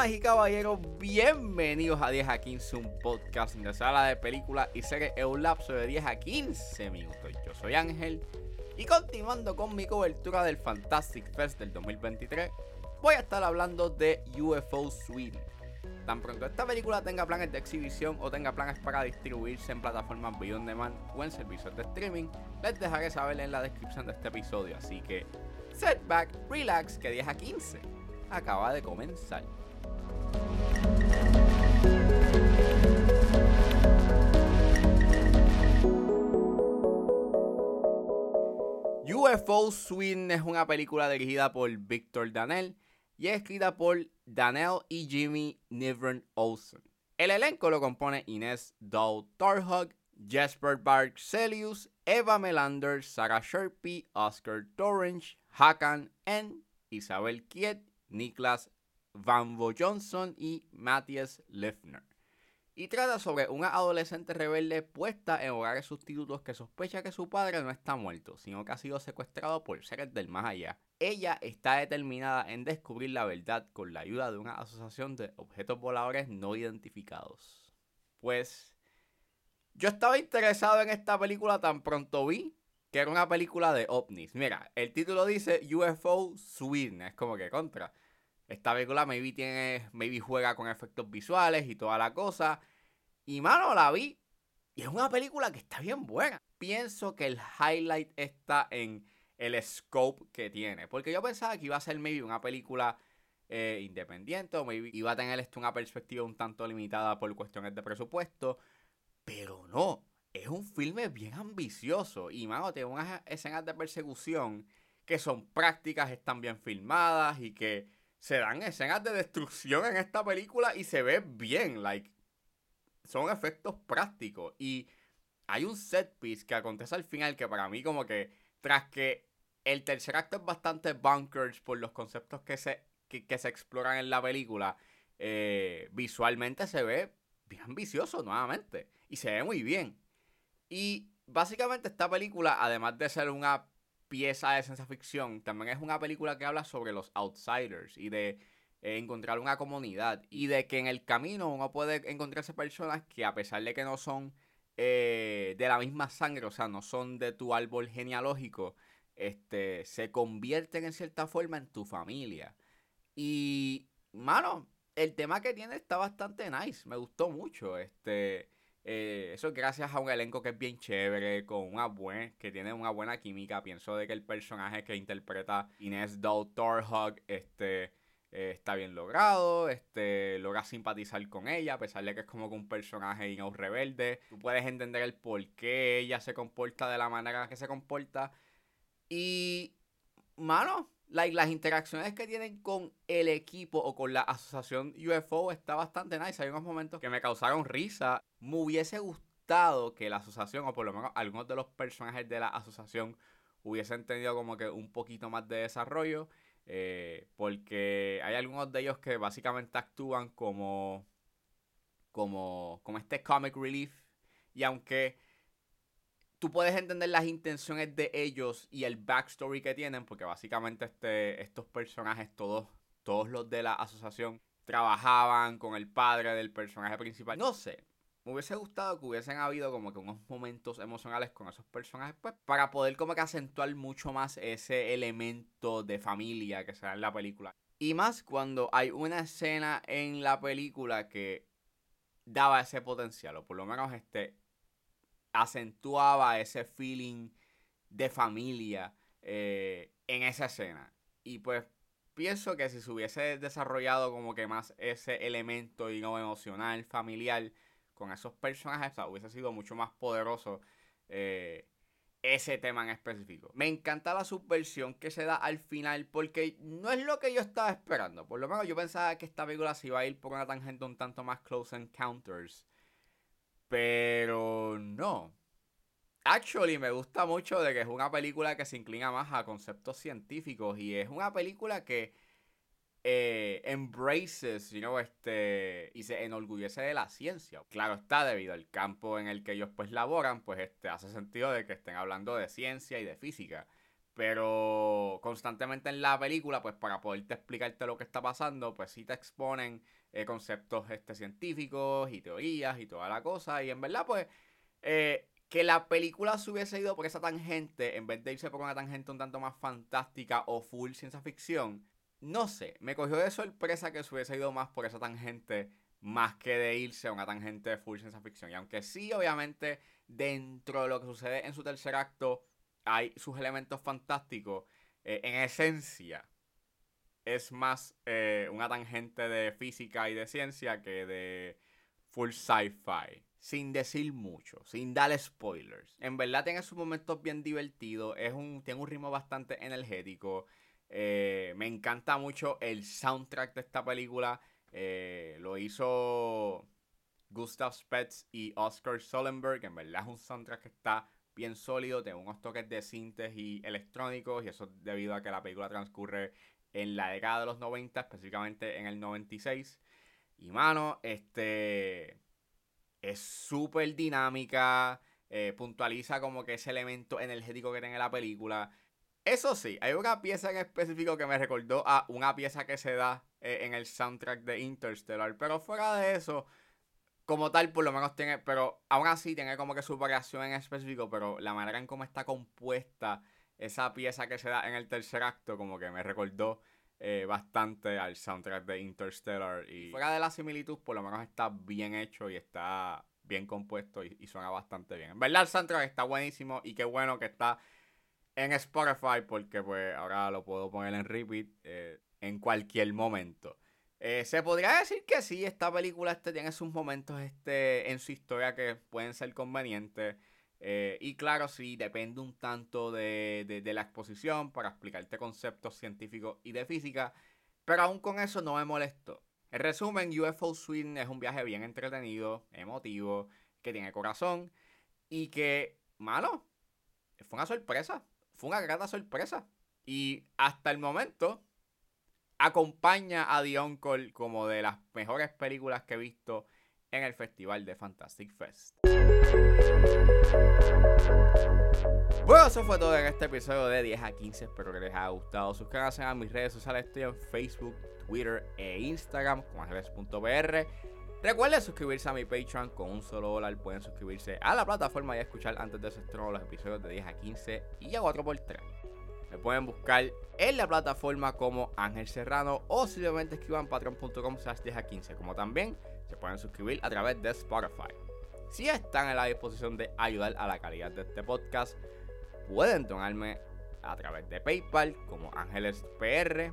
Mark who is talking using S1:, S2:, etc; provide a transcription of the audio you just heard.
S1: Damas y caballeros, bienvenidos a 10 a 15, un podcast de sala de películas y series en un lapso de 10 a 15 minutos. Yo soy Ángel y continuando con mi cobertura del Fantastic Fest del 2023, voy a estar hablando de UFO Sweden. Tan pronto esta película tenga planes de exhibición o tenga planes para distribuirse en plataformas on demand o en servicios de streaming, les dejaré saber en la descripción de este episodio. Así que, setback, relax, que 10 a 15 acaba de comenzar. UFO Swing es una película dirigida por Victor Danell y es escrita por Danell y Jimmy Nivern Olsen. El elenco lo compone Inés Dow Tarhug, Jesper Barkselius, Eva Melander, Sarah Sherpy, Oscar Torrance, Hakan N, Isabel Kiet, Niklas Vanvo Johnson y Matthias Lefner. Y trata sobre una adolescente rebelde puesta en hogares sustitutos que sospecha que su padre no está muerto, sino que ha sido secuestrado por seres del más allá. Ella está determinada en descubrir la verdad con la ayuda de una asociación de objetos voladores no identificados. Pues yo estaba interesado en esta película tan pronto vi que era una película de ovnis. Mira, el título dice UFO Sweden, es como que contra. Esta película maybe tiene, maybe juega con efectos visuales y toda la cosa. Y mano, la vi. Y es una película que está bien buena. Pienso que el highlight está en el scope que tiene. Porque yo pensaba que iba a ser maybe una película eh, independiente o maybe iba a tener una perspectiva un tanto limitada por cuestiones de presupuesto. Pero no. Es un filme bien ambicioso. Y mano, tiene unas escenas de persecución que son prácticas, están bien filmadas y que se dan escenas de destrucción en esta película y se ve bien, like, son efectos prácticos. Y hay un set piece que acontece al final que para mí como que, tras que el tercer acto es bastante bunkers por los conceptos que se, que, se exploran en la película, eh, visualmente se ve bien ambicioso nuevamente. Y se ve muy bien. Y básicamente esta película, además de ser una pieza de ciencia ficción, también es una película que habla sobre los outsiders y de eh, encontrar una comunidad y de que en el camino uno puede encontrarse personas que a pesar de que no son eh, de la misma sangre, o sea, no son de tu árbol genealógico, este, se convierten en cierta forma en tu familia. Y, mano, el tema que tiene está bastante nice, me gustó mucho, este... Eh, eso gracias a un elenco que es bien chévere, con una buena, que tiene una buena química. Pienso de que el personaje que interpreta Inés Doutor Hug este, eh, está bien logrado, este, logra simpatizar con ella, a pesar de que es como que un personaje un rebelde. Tú puedes entender el por qué ella se comporta de la manera que se comporta. Y, mano, las interacciones que tienen con el equipo o con la asociación UFO está bastante nice. Hay unos momentos que me causaron risa. Me hubiese gustado que la asociación, o por lo menos algunos de los personajes de la asociación, hubiesen tenido como que un poquito más de desarrollo. Eh, porque hay algunos de ellos que básicamente actúan como, como, como este comic relief. Y aunque tú puedes entender las intenciones de ellos y el backstory que tienen, porque básicamente este, estos personajes, todos, todos los de la asociación, trabajaban con el padre del personaje principal. No sé, me hubiese gustado que hubiesen habido como que unos momentos emocionales con esos personajes, pues, para poder como que acentuar mucho más ese elemento de familia que se da en la película. Y más cuando hay una escena en la película que daba ese potencial, o por lo menos este, acentuaba ese feeling de familia eh, en esa escena. Y pues pienso que si se hubiese desarrollado como que más ese elemento no emocional, familiar, con esos personajes, hubiese sido mucho más poderoso eh, ese tema en específico. Me encanta la subversión que se da al final porque no es lo que yo estaba esperando. Por lo menos yo pensaba que esta película se iba a ir por una tangente un tanto más close encounters. Pero no. Actually, me gusta mucho de que es una película que se inclina más a conceptos científicos y es una película que eh, embraces, you know, este, y se enorgullece de la ciencia. Claro está, debido al campo en el que ellos pues laboran, pues este, hace sentido de que estén hablando de ciencia y de física. Pero constantemente en la película, pues para poderte explicarte lo que está pasando, pues sí te exponen eh, conceptos este, científicos y teorías y toda la cosa. Y en verdad, pues, eh, que la película se hubiese ido por esa tangente, en vez de irse por una tangente un tanto más fantástica o full ciencia ficción, no sé, me cogió de sorpresa que se hubiese ido más por esa tangente más que de irse a una tangente de full ciencia ficción. Y aunque sí, obviamente, dentro de lo que sucede en su tercer acto, hay sus elementos fantásticos, eh, en esencia es más eh, una tangente de física y de ciencia que de full sci-fi. Sin decir mucho, sin dar spoilers. En verdad tiene sus momentos bien divertidos. Es un, tiene un ritmo bastante energético. Eh, me encanta mucho el soundtrack de esta película. lo hizo Gustav Spetz y Oscar Solenberg. En verdad es un soundtrack que está bien sólido, tiene unos toques de sintes y electrónicos, y eso debido a que la película transcurre en la década de los 90, específicamente en el 96. Y mano, este es súper dinámica, eh, puntualiza como que ese elemento energético que tiene la película. Eso sí, hay una pieza en específico que me recordó a una pieza que se da eh, en el soundtrack de Interstellar, pero fuera de eso, como tal, por lo menos tiene, pero aún así tiene como que su variación en específico, pero la manera en cómo está compuesta esa pieza que se da en el tercer acto, como que me recordó eh, bastante al soundtrack de Interstellar. Y fuera de la similitud, por lo menos está bien hecho y está bien compuesto y, suena bastante bien. En verdad, el soundtrack está buenísimo y qué bueno que está en Spotify porque pues ahora lo puedo poner en repeat eh, en cualquier momento. Eh, se podría decir que sí, esta película este, tiene sus momentos este, en su historia que pueden ser convenientes. Eh, y claro, sí, depende un tanto de, la exposición para explicarte conceptos científicos y de física. Pero aún con eso no me molesto. En resumen, UFO Swing es un viaje bien entretenido, emotivo, que tiene corazón y que, malo, fue una sorpresa. Fue una grata sorpresa. Y hasta el momento, acompaña a The Uncle como de las mejores películas que he visto en el festival de Fantastic Fest. Bueno, eso fue todo en este episodio de 10 a 15. Espero que les haya gustado. Suscríbanse a mis redes sociales. Estoy en Facebook, Twitter e Instagram como ángeles.br. Recuerden suscribirse a mi Patreon con un solo dólar. Pueden suscribirse a la plataforma y escuchar antes de su estreno los episodios de 10 a 15 y a 4x3. Me pueden buscar en la plataforma como Ángel Serrano o simplemente escriban patreon.com slash 10 a 15, como también se pueden suscribir a través de Spotify. Si están en la disposición de ayudar a la calidad de este podcast, pueden donarme a través de PayPal como Ángeles PR